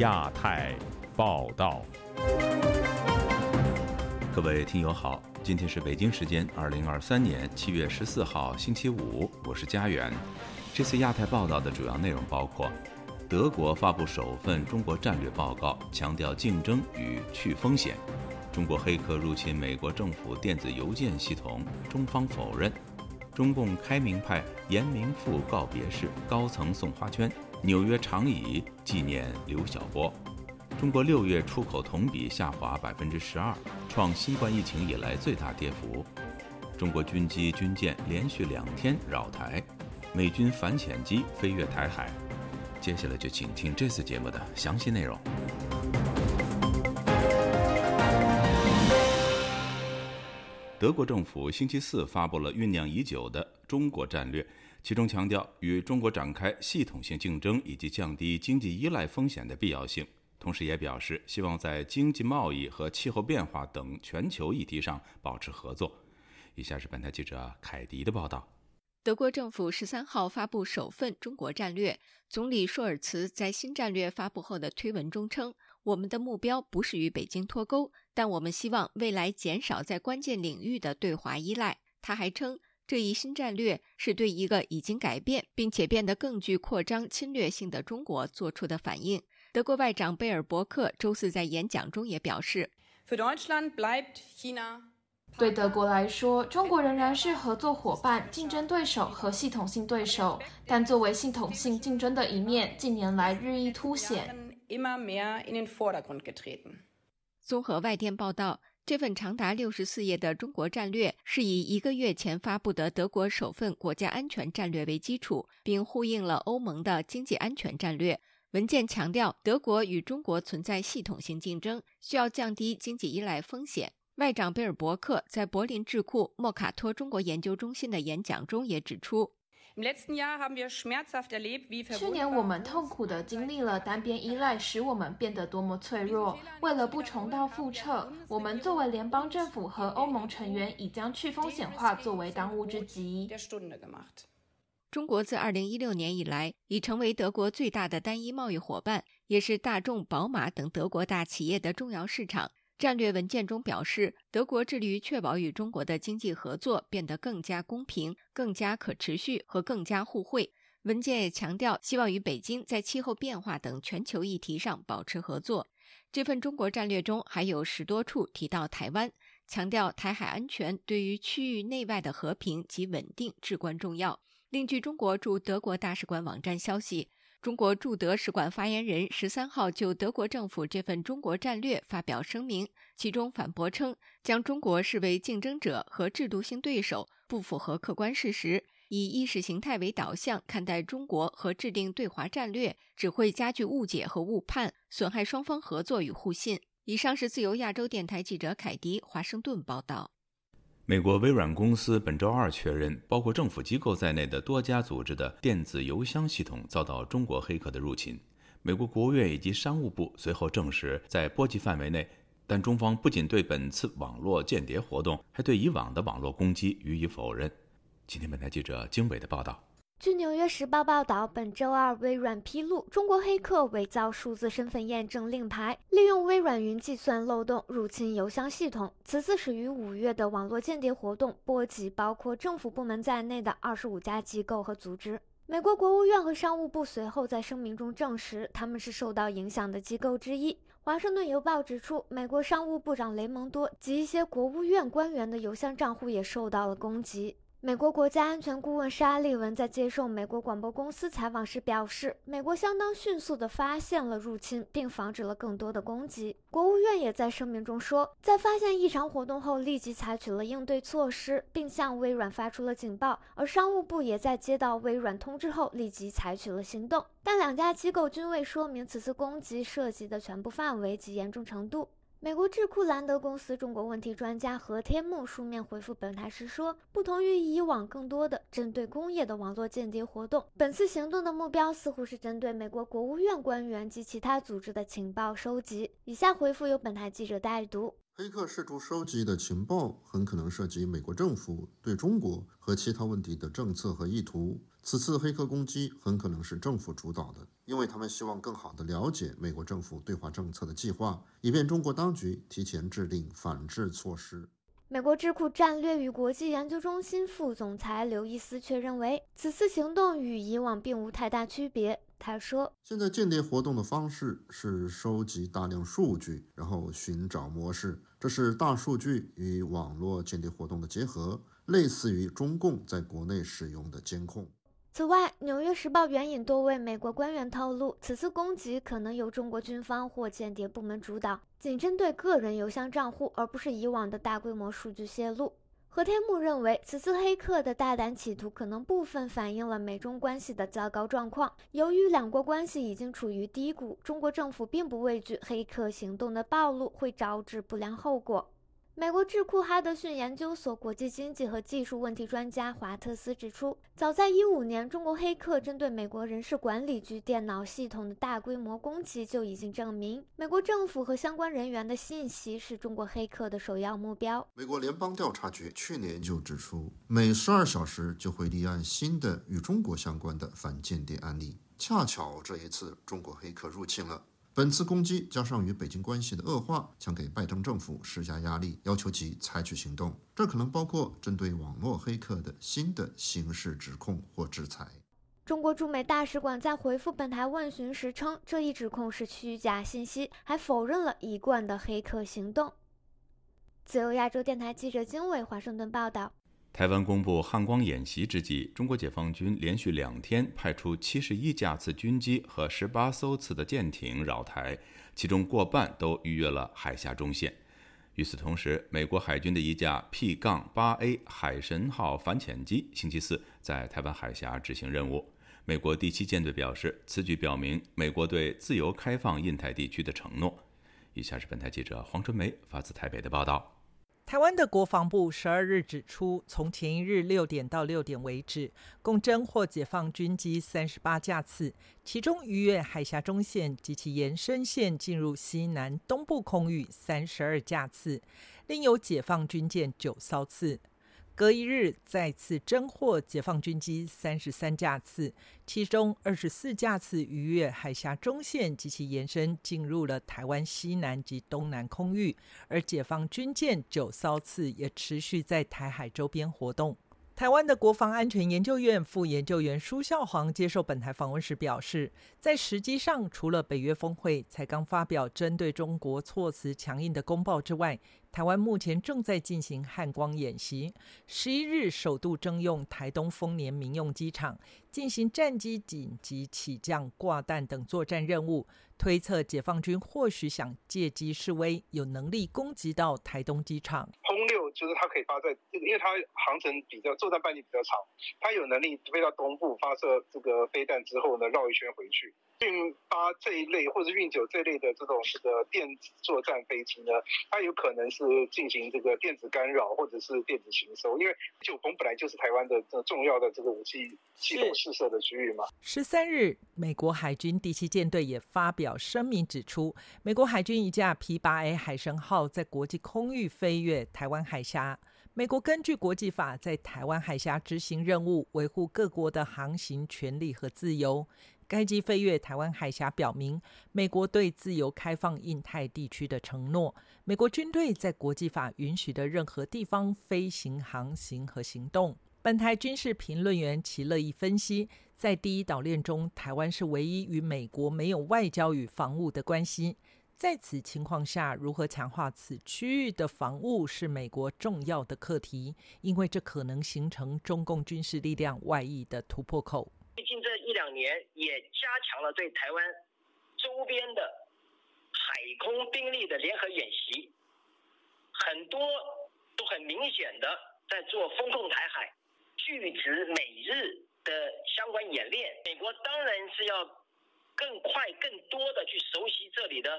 亚太报道，各位听友好，今天是北京时间二零二三年七月十四号星期五，我是佳远。这次亚太报道的主要内容包括：德国发布首份中国战略报告，强调竞争与去风险；中国黑客入侵美国政府电子邮件系统，中方否认；中共开明派严明富告别式，高层送花圈。纽约长椅纪念刘晓波。中国六月出口同比下滑百分之十二，创新冠疫情以来最大跌幅。中国军机军舰连续两天扰台，美军反潜机飞越台海。接下来就请听这次节目的详细内容。德国政府星期四发布了酝酿已久的中国战略。其中强调与中国展开系统性竞争以及降低经济依赖风险的必要性，同时也表示希望在经济贸易和气候变化等全球议题上保持合作。以下是本台记者凯迪的报道：德国政府十三号发布首份中国战略，总理舒尔茨在新战略发布后的推文中称：“我们的目标不是与北京脱钩，但我们希望未来减少在关键领域的对华依赖。”他还称。这一新战略是对一个已经改变并且变得更具扩张侵略性的中国做出的反应。德国外长贝尔伯克周四在演讲中也表示：“对德国来说，中国仍然是合作伙伴、竞争对手和系统性对手，但作为系统性竞争的一面，近年来日益凸显。”综合外电报道。这份长达六十四页的中国战略是以一个月前发布的德国首份国家安全战略为基础，并呼应了欧盟的经济安全战略。文件强调，德国与中国存在系统性竞争，需要降低经济依赖风险。外长贝尔伯克在柏林智库莫卡托中国研究中心的演讲中也指出。去年我们痛苦地经历了单边依赖使我们变得多么脆弱。为了不重蹈覆辙，我们作为联邦政府和欧盟成员，已将去风险化作为当务之急。中国自2016年以来已成为德国最大的单一贸易伙伴，也是大众、宝马等德国大企业的重要市场。战略文件中表示，德国致力于确保与中国的经济合作变得更加公平、更加可持续和更加互惠。文件也强调，希望与北京在气候变化等全球议题上保持合作。这份中国战略中还有十多处提到台湾，强调台海安全对于区域内外的和平及稳定至关重要。另据中国驻德国大使馆网站消息。中国驻德使馆发言人十三号就德国政府这份中国战略发表声明，其中反驳称将中国视为竞争者和制度性对手不符合客观事实，以意识形态为导向看待中国和制定对华战略，只会加剧误解和误判，损害双方合作与互信。以上是自由亚洲电台记者凯迪华盛顿报道。美国微软公司本周二确认，包括政府机构在内的多家组织的电子邮箱系统遭到中国黑客的入侵。美国国务院以及商务部随后证实，在波及范围内。但中方不仅对本次网络间谍活动，还对以往的网络攻击予以否认。今天，本台记者经纬的报道。据《纽约时报》报道，本周二，微软披露，中国黑客伪造数字身份验证令牌，利用微软云计算漏洞入侵邮箱系统。此次始于五月的网络间谍活动，波及包括政府部门在内的二十五家机构和组织。美国国务院和商务部随后在声明中证实，他们是受到影响的机构之一。《华盛顿邮报》指出，美国商务部长雷蒙多及一些国务院官员的邮箱账户也受到了攻击。美国国家安全顾问沙利文在接受美国广播公司采访时表示，美国相当迅速地发现了入侵，并防止了更多的攻击。国务院也在声明中说，在发现异常活动后，立即采取了应对措施，并向微软发出了警报。而商务部也在接到微软通知后，立即采取了行动。但两家机构均未说明此次攻击涉及的全部范围及严重程度。美国智库兰德公司中国问题专家何天木书面回复本台时说：“不同于以往更多的针对工业的网络间谍活动，本次行动的目标似乎是针对美国国务院官员及其他组织的情报收集。”以下回复由本台记者代读。黑客试图收集的情报很可能涉及美国政府对中国和其他问题的政策和意图。此次黑客攻击很可能是政府主导的，因为他们希望更好地了解美国政府对华政策的计划，以便中国当局提前制定反制措施。美国智库战略与国际研究中心副总裁刘易斯却认为，此次行动与以往并无太大区别。他说：“现在间谍活动的方式是收集大量数据，然后寻找模式。这是大数据与网络间谍活动的结合，类似于中共在国内使用的监控。”此外，《纽约时报》援引多位美国官员透露，此次攻击可能由中国军方或间谍部门主导，仅针对个人邮箱账户，而不是以往的大规模数据泄露。何天木认为，此次黑客的大胆企图可能部分反映了美中关系的糟糕状况。由于两国关系已经处于低谷，中国政府并不畏惧黑客行动的暴露会招致不良后果。美国智库哈德逊研究所国际经济和技术问题专家华特斯指出，早在一五年，中国黑客针对美国人事管理局电脑系统的大规模攻击就已经证明，美国政府和相关人员的信息是中国黑客的首要目标。美国联邦调查局去年就指出，每十二小时就会立案新的与中国相关的反间谍案例。恰巧这一次，中国黑客入侵了。本次攻击加上与北京关系的恶化，将给拜登政府施加压力，要求其采取行动。这可能包括针对网络黑客的新的刑事指控或制裁。中国驻美大使馆在回复本台问询时称，这一指控是虚假信息，还否认了一贯的黑客行动。自由亚洲电台记者金伟华盛顿报道。台湾公布汉光演习之际，中国解放军连续两天派出七十一架次军机和十八艘次的舰艇扰台，其中过半都逾越了海峡中线。与此同时，美国海军的一架 P 杠 8A 海神号反潜机星期四在台湾海峡执行任务。美国第七舰队表示，此举表明美国对自由开放印太地区的承诺。以下是本台记者黄春梅发自台北的报道。台湾的国防部十二日指出，从前一日六点到六点为止，共侦获解放军机三十八架次，其中逾越海峡中线及其延伸线进入西南东部空域三十二架次，另有解放军舰九艘次。隔一日再次侦获解放军机三十三架次，其中二十四架次逾越海峡中线及其延伸，进入了台湾西南及东南空域，而解放军舰九艘次也持续在台海周边活动。台湾的国防安全研究院副研究员舒孝煌接受本台访问时表示，在时机上，除了北约峰会才刚发表针对中国措辞强硬的公报之外，台湾目前正在进行汉光演习，十一日首度征用台东丰年民用机场进行战机紧急起降、挂弹等作战任务。推测解放军或许想借机示威，有能力攻击到台东机场。轰六就是它可以发在，因为它航程比较作战半径比较长，它有能力飞到东部发射这个飞弹之后呢，绕一圈回去。运八这一类或者运九这类的这种这个电子作战飞机呢，它有可能是进行这个电子干扰或者是电子行收，因为九峰本来就是台湾的这重要的这个武器系统试射的区域嘛。十三日，美国海军第七舰队也发表声明指出，美国海军一架 P 八 A 海神号在国际空域飞越台湾海峡，美国根据国际法在台湾海峡执行任务，维护各国的航行权利和自由。该机飞越台湾海峡，表明美国对自由开放印太地区的承诺。美国军队在国际法允许的任何地方飞行、航行和行动。本台军事评论员齐乐意分析，在第一岛链中，台湾是唯一与美国没有外交与防务的关系。在此情况下，如何强化此区域的防务是美国重要的课题，因为这可能形成中共军事力量外溢的突破口。最近这一两年，也加强了对台湾周边的海空兵力的联合演习，很多都很明显的在做风控台海、拒止美日的相关演练。美国当然是要更快、更多的去熟悉这里的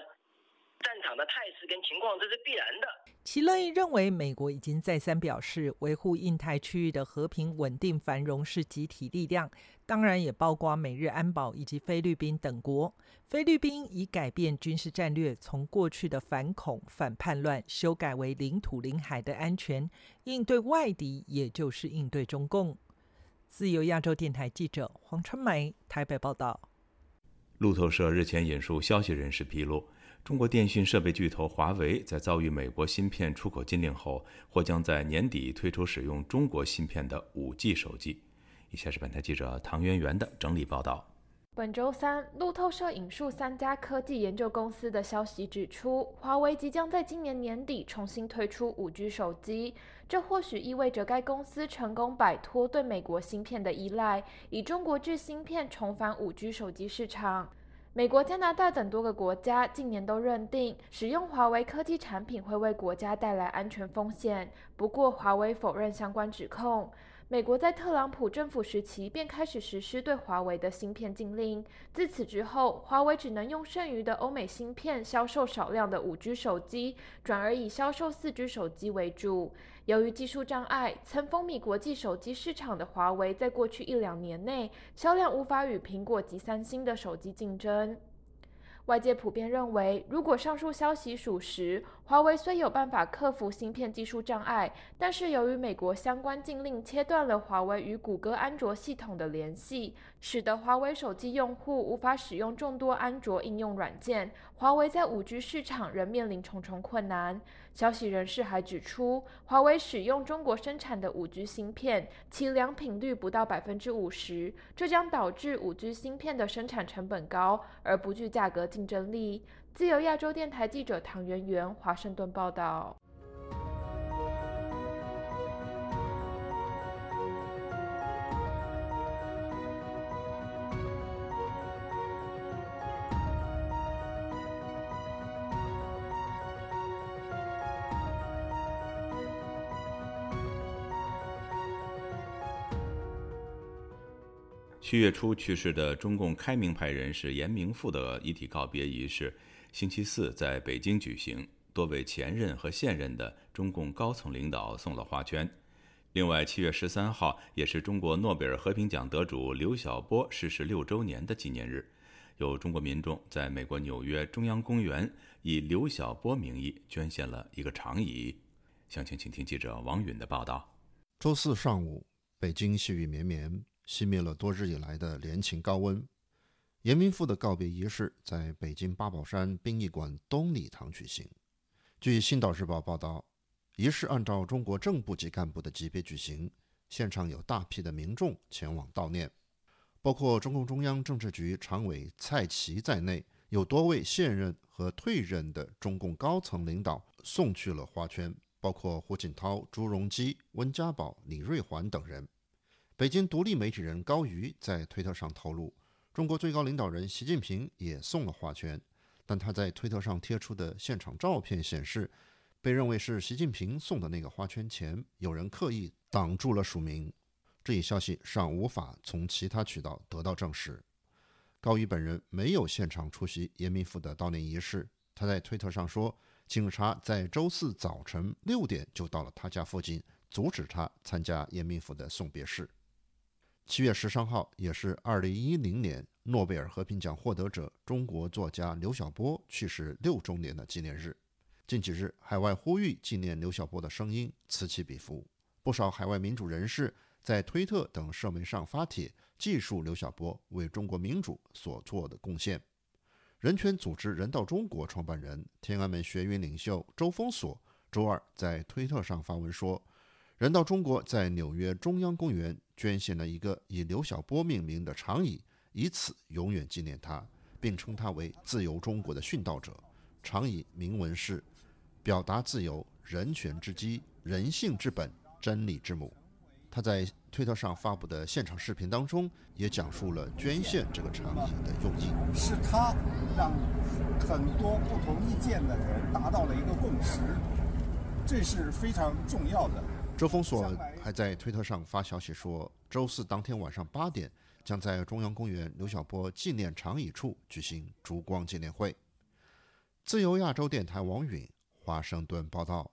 战场的态势跟情况，这是必然的。齐乐意认为，美国已经再三表示，维护印太区域的和平、稳定、繁荣是集体力量，当然也包括美日安保以及菲律宾等国。菲律宾已改变军事战略，从过去的反恐、反叛乱，修改为领土、领海的安全，应对外敌，也就是应对中共。自由亚洲电台记者黄春梅台北报道。路透社日前引述消息人士披露。中国电信设备巨头华为在遭遇美国芯片出口禁令后，或将在年底推出使用中国芯片的 5G 手机。以下是本台记者唐媛媛的整理报道。本周三，路透社引述三家科技研究公司的消息指出，华为即将在今年年底重新推出 5G 手机，这或许意味着该公司成功摆脱对美国芯片的依赖，以中国制芯片重返 5G 手机市场。美国、加拿大等多个国家近年都认定使用华为科技产品会为国家带来安全风险。不过，华为否认相关指控。美国在特朗普政府时期便开始实施对华为的芯片禁令，自此之后，华为只能用剩余的欧美芯片销售少量的 5G 手机，转而以销售 4G 手机为主。由于技术障碍，曾风靡国际手机市场的华为，在过去一两年内销量无法与苹果及三星的手机竞争。外界普遍认为，如果上述消息属实，华为虽有办法克服芯片技术障碍，但是由于美国相关禁令切断了华为与谷歌安卓系统的联系，使得华为手机用户无法使用众多安卓应用软件，华为在 5G 市场仍面临重重困难。消息人士还指出，华为使用中国生产的 5G 芯片，其良品率不到百分之五十，这将导致 5G 芯片的生产成本高而不具价格竞争力。自由亚洲电台记者唐媛媛华盛顿报道。七月初去世的中共开明派人士严明富的遗体告别仪式，星期四在北京举行。多位前任和现任的中共高层领导送了花圈。另外，七月十三号也是中国诺贝尔和平奖得主刘晓波逝世六周年的纪念日，有中国民众在美国纽约中央公园以刘晓波名义捐献了一个长椅。详情，请听记者王允的报道。周四上午，北京细雨绵绵。熄灭了多日以来的连晴高温。严明富的告别仪式在北京八宝山殡仪馆东礼堂举行。据《新岛日报》报道，仪式按照中国正部级干部的级别举行，现场有大批的民众前往悼念，包括中共中央政治局常委蔡奇在内，有多位现任和退任的中共高层领导送去了花圈，包括胡锦涛、朱镕基、温家宝、李瑞环等人。北京独立媒体人高瑜在推特上透露，中国最高领导人习近平也送了花圈，但他在推特上贴出的现场照片显示，被认为是习近平送的那个花圈前，有人刻意挡住了署名。这一消息尚无法从其他渠道得到证实。高瑜本人没有现场出席严明富的悼念仪式，他在推特上说，警察在周四早晨六点就到了他家附近，阻止他参加严明富的送别式。七月十三号，也是二零一零年诺贝尔和平奖获得者中国作家刘晓波去世六周年的纪念日。近几日，海外呼吁纪念刘晓波的声音此起彼伏，不少海外民主人士在推特等社媒上发帖，记述刘晓波为中国民主所做的贡献。人权组织人道中国创办人、天安门学运领袖周峰锁周二在推特上发文说。人道中国在纽约中央公园捐献了一个以刘晓波命名的长椅，以此永远纪念他，并称他为自由中国的殉道者。长椅铭文是：“表达自由，人权之基，人性之本，真理之母。”他在推特上发布的现场视频当中，也讲述了捐献这个长椅的用意。是他让很多不同意见的人达到了一个共识，这是非常重要的。周峰锁还在推特上发消息说，周四当天晚上八点，将在中央公园刘晓波纪念长椅处举行烛光纪念会。自由亚洲电台王允华盛顿报道。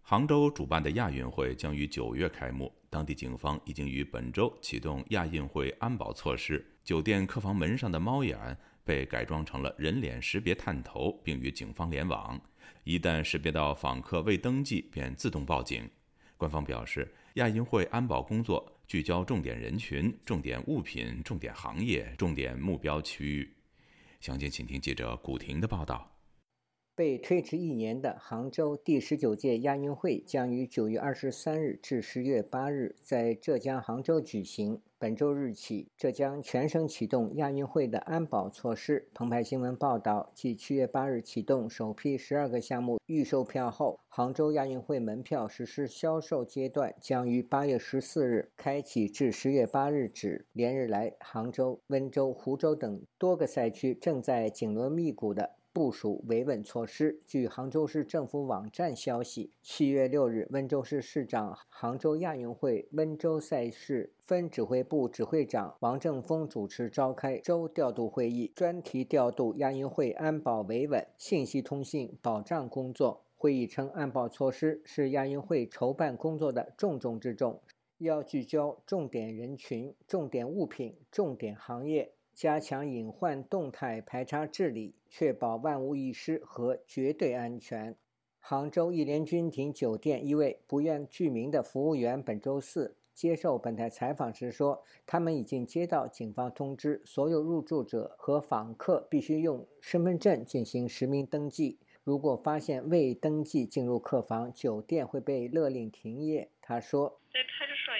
杭州主办的亚运会将于九月开幕，当地警方已经于本周启动亚运会安保措施。酒店客房门上的猫眼被改装成了人脸识别探头，并与警方联网。一旦识别到访客未登记，便自动报警。官方表示，亚运会安保工作聚焦重点人群、重点物品、重点行业、重点目标区域。详情，请听记者古婷的报道。被推迟一年的杭州第十九届亚运会将于九月二十三日至十月八日在浙江杭州举行。本周日起，浙江全省启动亚运会的安保措施。澎湃新闻报道，继七月八日启动首批十二个项目预售票后，杭州亚运会门票实施销售阶段将于八月十四日开启，至十月八日止。连日来，杭州、温州、湖州等多个赛区正在紧锣密鼓的。部署维稳措施。据杭州市政府网站消息，七月六日，温州市市长、杭州亚运会温州赛事分指挥部指挥长王正峰主持召开周调度会议，专题调度亚运会安保维稳、信息通信保障工作。会议称，安保措施是亚运会筹办工作的重中之重，要聚焦重点人群、重点物品、重点行业。加强隐患动态排查治理，确保万无一失和绝对安全。杭州一联君庭酒店一位不愿具名的服务员本周四接受本台采访时说：“他们已经接到警方通知，所有入住者和访客必须用身份证进行实名登记。如果发现未登记进入客房，酒店会被勒令停业。”他说。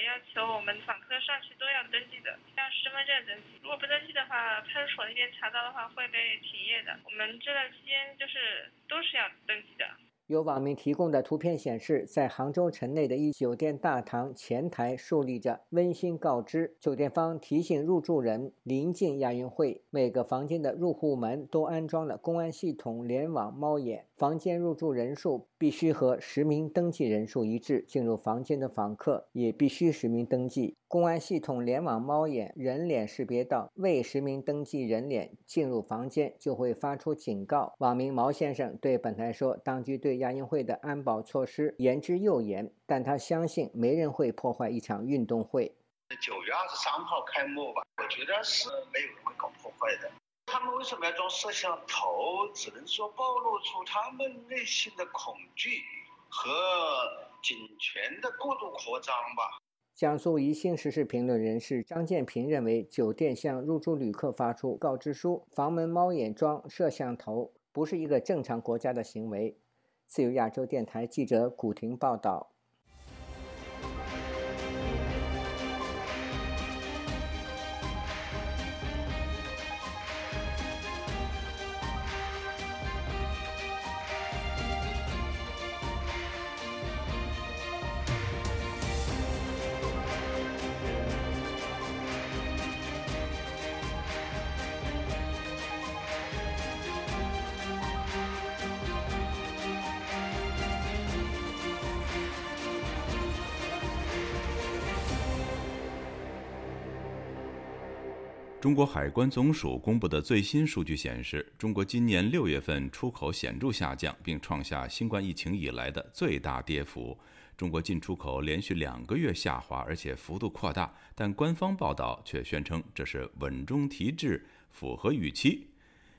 要求我们访客上去都要登记的，像身份证登记。如果不登记的话，派出所那边查到的话会被停业的。我们这段期间就是都是要登记的。有网民提供的图片显示，在杭州城内的一酒店大堂前台竖立着温馨告知，酒店方提醒入住人，临近亚运会，每个房间的入户门都安装了公安系统联网猫眼，房间入住人数必须和实名登记人数一致，进入房间的访客也必须实名登记。公安系统联网猫眼人脸识别到未实名登记人脸进入房间，就会发出警告。网民毛先生对本台说：“当局对亚运会的安保措施言之又严，但他相信没人会破坏一场运动会。九月二十三号开幕吧，我觉得是没有人会搞破坏的。他们为什么要装摄像头？只能说暴露出他们内心的恐惧和警权的过度扩张吧。”江苏宜兴时事评论人士张建平认为，酒店向入住旅客发出告知书，房门猫眼装摄像头，不是一个正常国家的行为。自由亚洲电台记者古婷报道。中国海关总署公布的最新数据显示，中国今年六月份出口显著下降，并创下新冠疫情以来的最大跌幅。中国进出口连续两个月下滑，而且幅度扩大，但官方报道却宣称这是稳中提质，符合预期。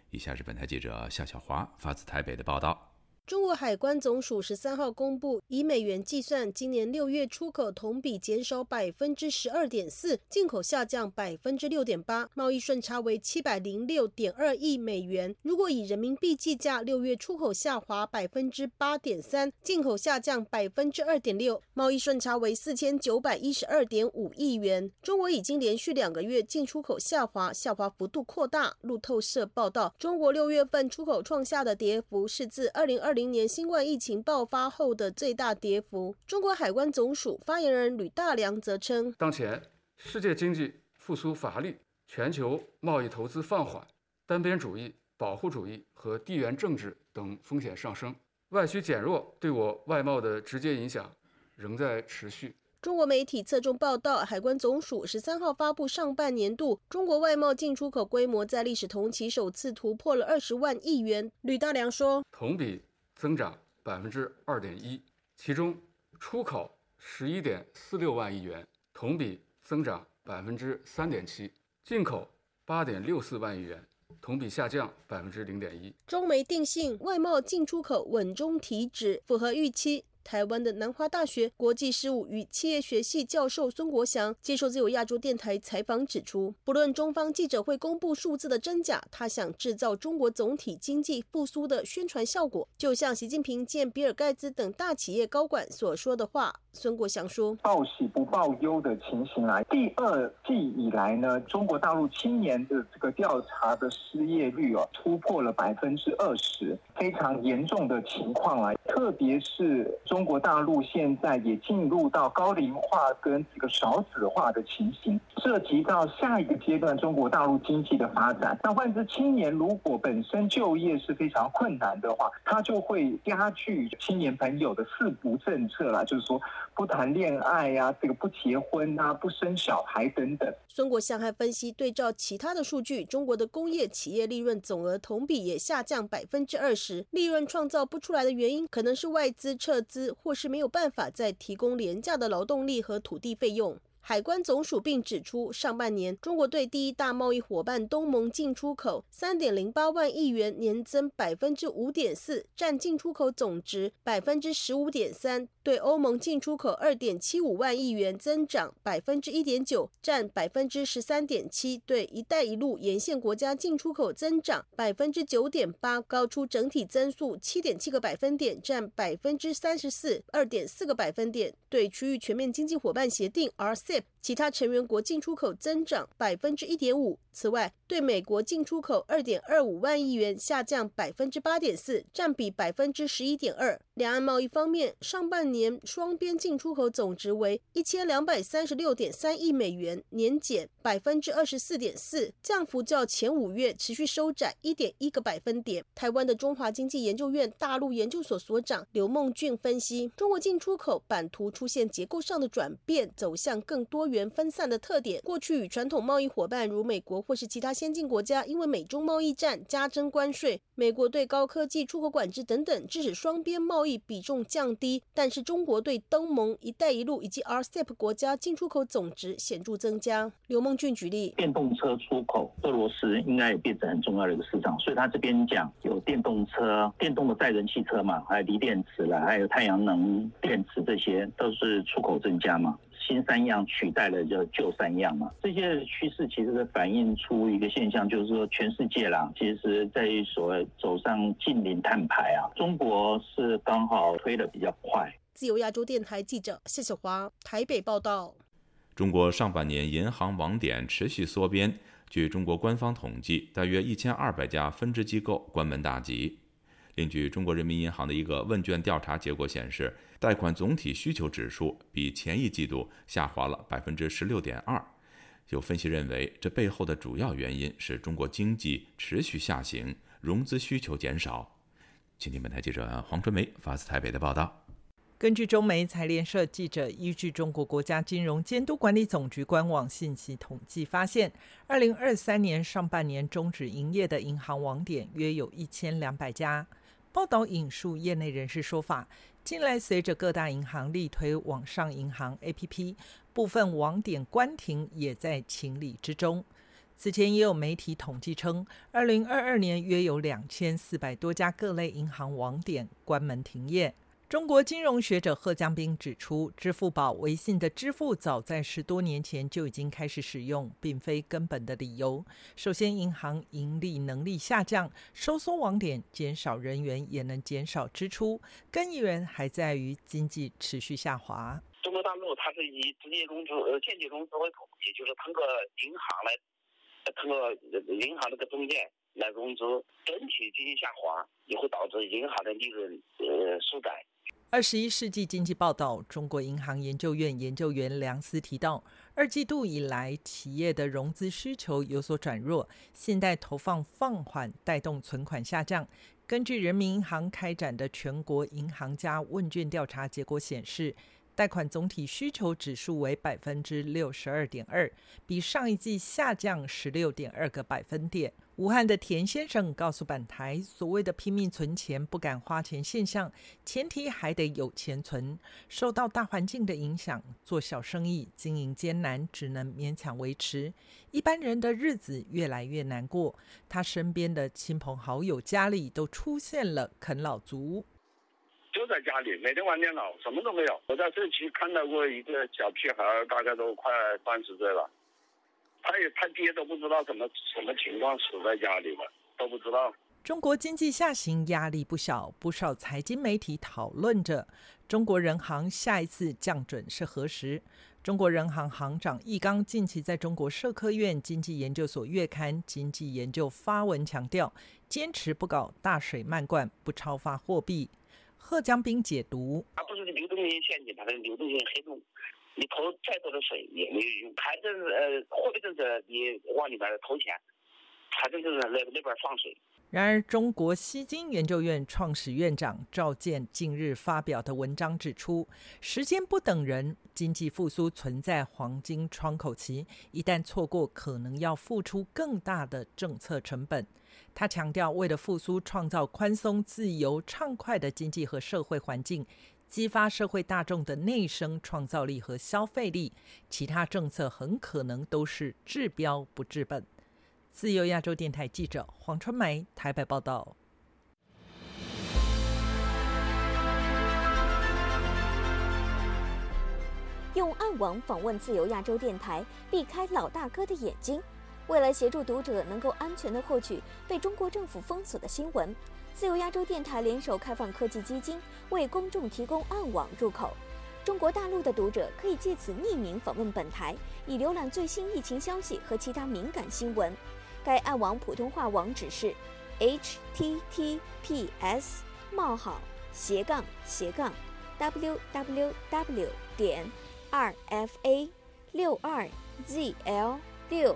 以下是本台记者夏小华发自台北的报道。中国海关总署十三号公布，以美元计算，今年六月出口同比减少百分之十二点四，进口下降百分之六点八，贸易顺差为七百零六点二亿美元。如果以人民币计价，六月出口下滑百分之八点三，进口下降百分之二点六，贸易顺差为四千九百一十二点五亿元。中国已经连续两个月进出口下滑，下滑幅度扩大。路透社报道，中国六月份出口创下的跌幅是自二零二零。今年新冠疫情爆发后的最大跌幅。中国海关总署发言人吕大良则称，当前世界经济复苏乏力，全球贸易投资放缓，单边主义、保护主义和地缘政治等风险上升，外需减弱对我外贸的直接影响仍在持续。中国媒体侧重报道，海关总署十三号发布上半年度中国外贸进出口规模在历史同期首次突破了二十万亿元。吕大良说，同比增长百分之二点一，其中出口十一点四六万亿元，同比增长百分之三点七，进口八点六四万亿元。同比下降百分之零点一。中煤定性外贸进出口稳中提质，符合预期。台湾的南华大学国际事务与企业学系教授孙国祥接受自由亚洲电台采访指出，不论中方记者会公布数字的真假，他想制造中国总体经济复苏的宣传效果，就像习近平见比尔盖茨等大企业高管所说的话。孙国祥说：“报喜不报忧的情形来，第二季以来呢，中国大陆青年的这个调查的失业率哦，突破了百分之二十，非常严重的情况啊，特别是。”中国大陆现在也进入到高龄化跟这个少子化的情形，涉及到下一个阶段中国大陆经济的发展。那换之青年如果本身就业是非常困难的话，他就会加剧青年朋友的四不政策了，就是说不谈恋爱呀，这个不结婚啊，不生小孩等等。孙国相还分析，对照其他的数据，中国的工业企业利润总额同比也下降百分之二十，利润创造不出来的原因，可能是外资撤资。或是没有办法再提供廉价的劳动力和土地费用。海关总署并指出，上半年中国对第一大贸易伙伴东盟进出口三点零八万亿元，年增百分之五点四，占进出口总值百分之十五点三。对欧盟进出口二点七五万亿元，增长百分之一点九，占百分之十三点七。对“一带一路”沿线国家进出口增长百分之九点八，高出整体增速七点七个百分点，占百分之三十四二点四个百分点。对区域全面经济伙伴协定 （RCEP） 其他成员国进出口增长百分之一点五。此外，对美国进出口二点二五万亿元，下降百分之八点四，占比百分之十一点二。两岸贸易方面，上半年双边进出口总值为一千两百三十六点三亿美元，年减百分之二十四点四，降幅较前五月持续收窄一点一个百分点。台湾的中华经济研究院大陆研究所所长刘梦俊分析，中国进出口版图出现结构上的转变，走向更多元分散的特点。过去与传统贸易伙伴如美国。或是其他先进国家，因为美中贸易战加征关税，美国对高科技出口管制等等，致使双边贸易比重降低。但是中国对东盟、一带一路以及 RCEP 国家进出口总值显著增加。刘梦俊举例，电动车出口，俄罗斯应该也变成很重要的一个市场，所以他这边讲有电动车、电动的载人汽车嘛，还有锂电池了，还有太阳能电池，这些都是出口增加嘛。新三样取代了就旧三样嘛，这些趋势其实是反映出一个现象，就是说全世界啦，其实在所谓走上近零碳排啊，中国是刚好推的比较快。自由亚洲电台记者谢小华台北报道。中国上半年银行网点持续缩编，据中国官方统计，大约一千二百家分支机构关门大吉。另据中国人民银行的一个问卷调查结果显示，贷款总体需求指数比前一季度下滑了百分之十六点二。有分析认为，这背后的主要原因是中国经济持续下行，融资需求减少。请听本台记者黄春梅发自台北的报道。根据中媒财联社记者依据中国国家金融监督管理总局官网信息统计发现，二零二三年上半年终止营业的银行网点约有一千两百家。报道引述业内人士说法，近来随着各大银行力推网上银行 APP，部分网点关停也在情理之中。此前也有媒体统计称，二零二二年约有两千四百多家各类银行网点关门停业。中国金融学者贺江斌指出，支付宝、微信的支付早在十多年前就已经开始使用，并非根本的理由。首先，银行盈利能力下降，收缩网点、减少人员也能减少支出，根源还在于经济持续下滑。中国大陆它是以直接融资、呃间接融资为主，也就是通过银行来，通过银行这个中介来融资，整体经济下滑，也会导致银行的利润呃缩窄。二十一世纪经济报道，中国银行研究院研究员梁思提到，二季度以来，企业的融资需求有所转弱，信贷投放放缓，带动存款下降。根据人民银行开展的全国银行家问卷调查结果显示，贷款总体需求指数为百分之六十二点二，比上一季下降十六点二个百分点。武汉的田先生告诉本台，所谓的拼命存钱、不敢花钱现象，前提还得有钱存。受到大环境的影响，做小生意经营艰难，只能勉强维持。一般人的日子越来越难过，他身边的亲朋好友家里都出现了啃老族。就在家里，每天玩电脑，什么都没有。我在这期看到过一个小屁孩，大概都快三十岁了。他也他爹都不知道怎么什么情况死在家里了，都不知道。中国经济下行压力不小，不少财经媒体讨论着中国人行下一次降准是何时。中国人行行长易纲近期在中国社科院经济研究所月刊《经济研究》发文强调，坚持不搞大水漫灌，不超发货币。贺江斌解读：它不是流动性陷阱，它是流动性黑洞。你投再多的水也没有用，财政呃货币政策你往里边投钱，财政政策那那边放水。然而，中国西京研究院创始院长赵健近日发表的文章指出，时间不等人，经济复苏存在黄金窗口期，一旦错过，可能要付出更大的政策成本。他强调，为了复苏，创造宽松、自由、畅快的经济和社会环境。激发社会大众的内生创造力和消费力，其他政策很可能都是治标不治本。自由亚洲电台记者黄春梅台北报道。用暗网访问自由亚洲电台，避开老大哥的眼睛。为了协助读者能够安全地获取被中国政府封锁的新闻。自由亚洲电台联手开放科技基金，为公众提供暗网入口。中国大陆的读者可以借此匿名访问本台，以浏览最新疫情消息和其他敏感新闻。该暗网普通话网址是：https: 冒号斜杠斜杠 www 点 rfa 六二 zl 六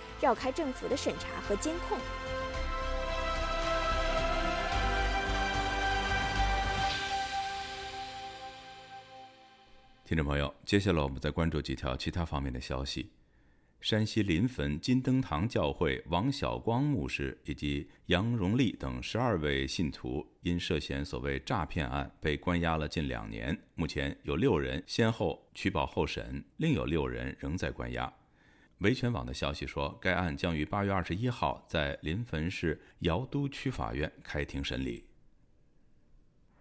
绕开政府的审查和监控。听众朋友，接下来我们再关注几条其他方面的消息。山西临汾金灯堂教会王晓光牧师以及杨荣利等十二位信徒，因涉嫌所谓诈骗案被关押了近两年。目前有六人先后取保候审，另有六人仍在关押。维权网的消息说，该案将于八月二十一号在临汾市尧都区法院开庭审理。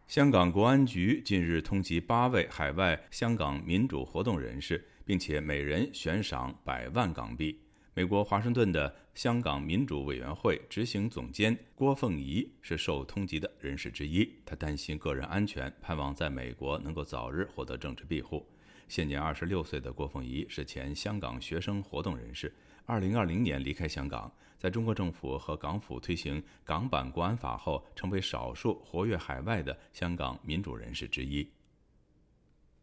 香港国安局近日通缉八位海外香港民主活动人士，并且每人悬赏百万港币。美国华盛顿的香港民主委员会执行总监郭凤仪是受通缉的人士之一，他担心个人安全，盼望在美国能够早日获得政治庇护。现年二十六岁的郭凤仪是前香港学生活动人士，二零二零年离开香港。在中国政府和港府推行港版国安法后，成为少数活跃海外的香港民主人士之一。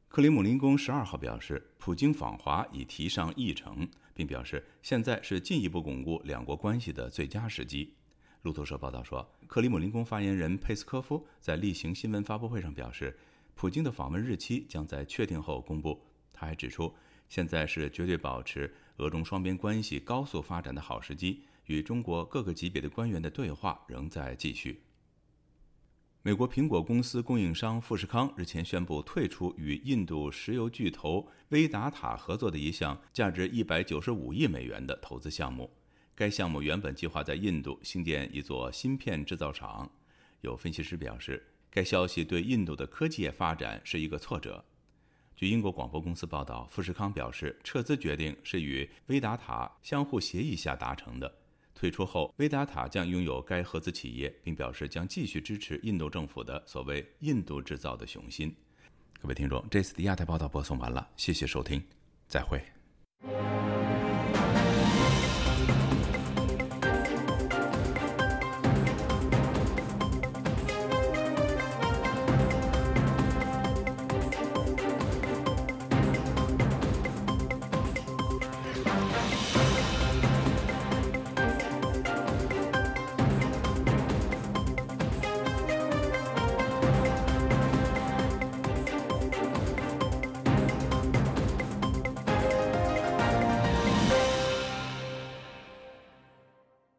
克里姆林宫十二号表示，普京访华已提上议程，并表示现在是进一步巩固两国关系的最佳时机。路透社报道说，克里姆林宫发言人佩斯科夫在例行新闻发布会上表示，普京的访问日期将在确定后公布。他还指出，现在是绝对保持俄中双边关系高速发展的好时机。与中国各个级别的官员的对话仍在继续。美国苹果公司供应商富士康日前宣布退出与印度石油巨头威达塔合作的一项价值一百九十五亿美元的投资项目。该项目原本计划在印度兴建一座芯片制造厂。有分析师表示，该消息对印度的科技业发展是一个挫折。据英国广播公司报道，富士康表示，撤资决定是与威达塔相互协议下达成的。退出后，威达塔将拥有该合资企业，并表示将继续支持印度政府的所谓“印度制造”的雄心。各位听众，这次的亚太报道播送完了，谢谢收听，再会。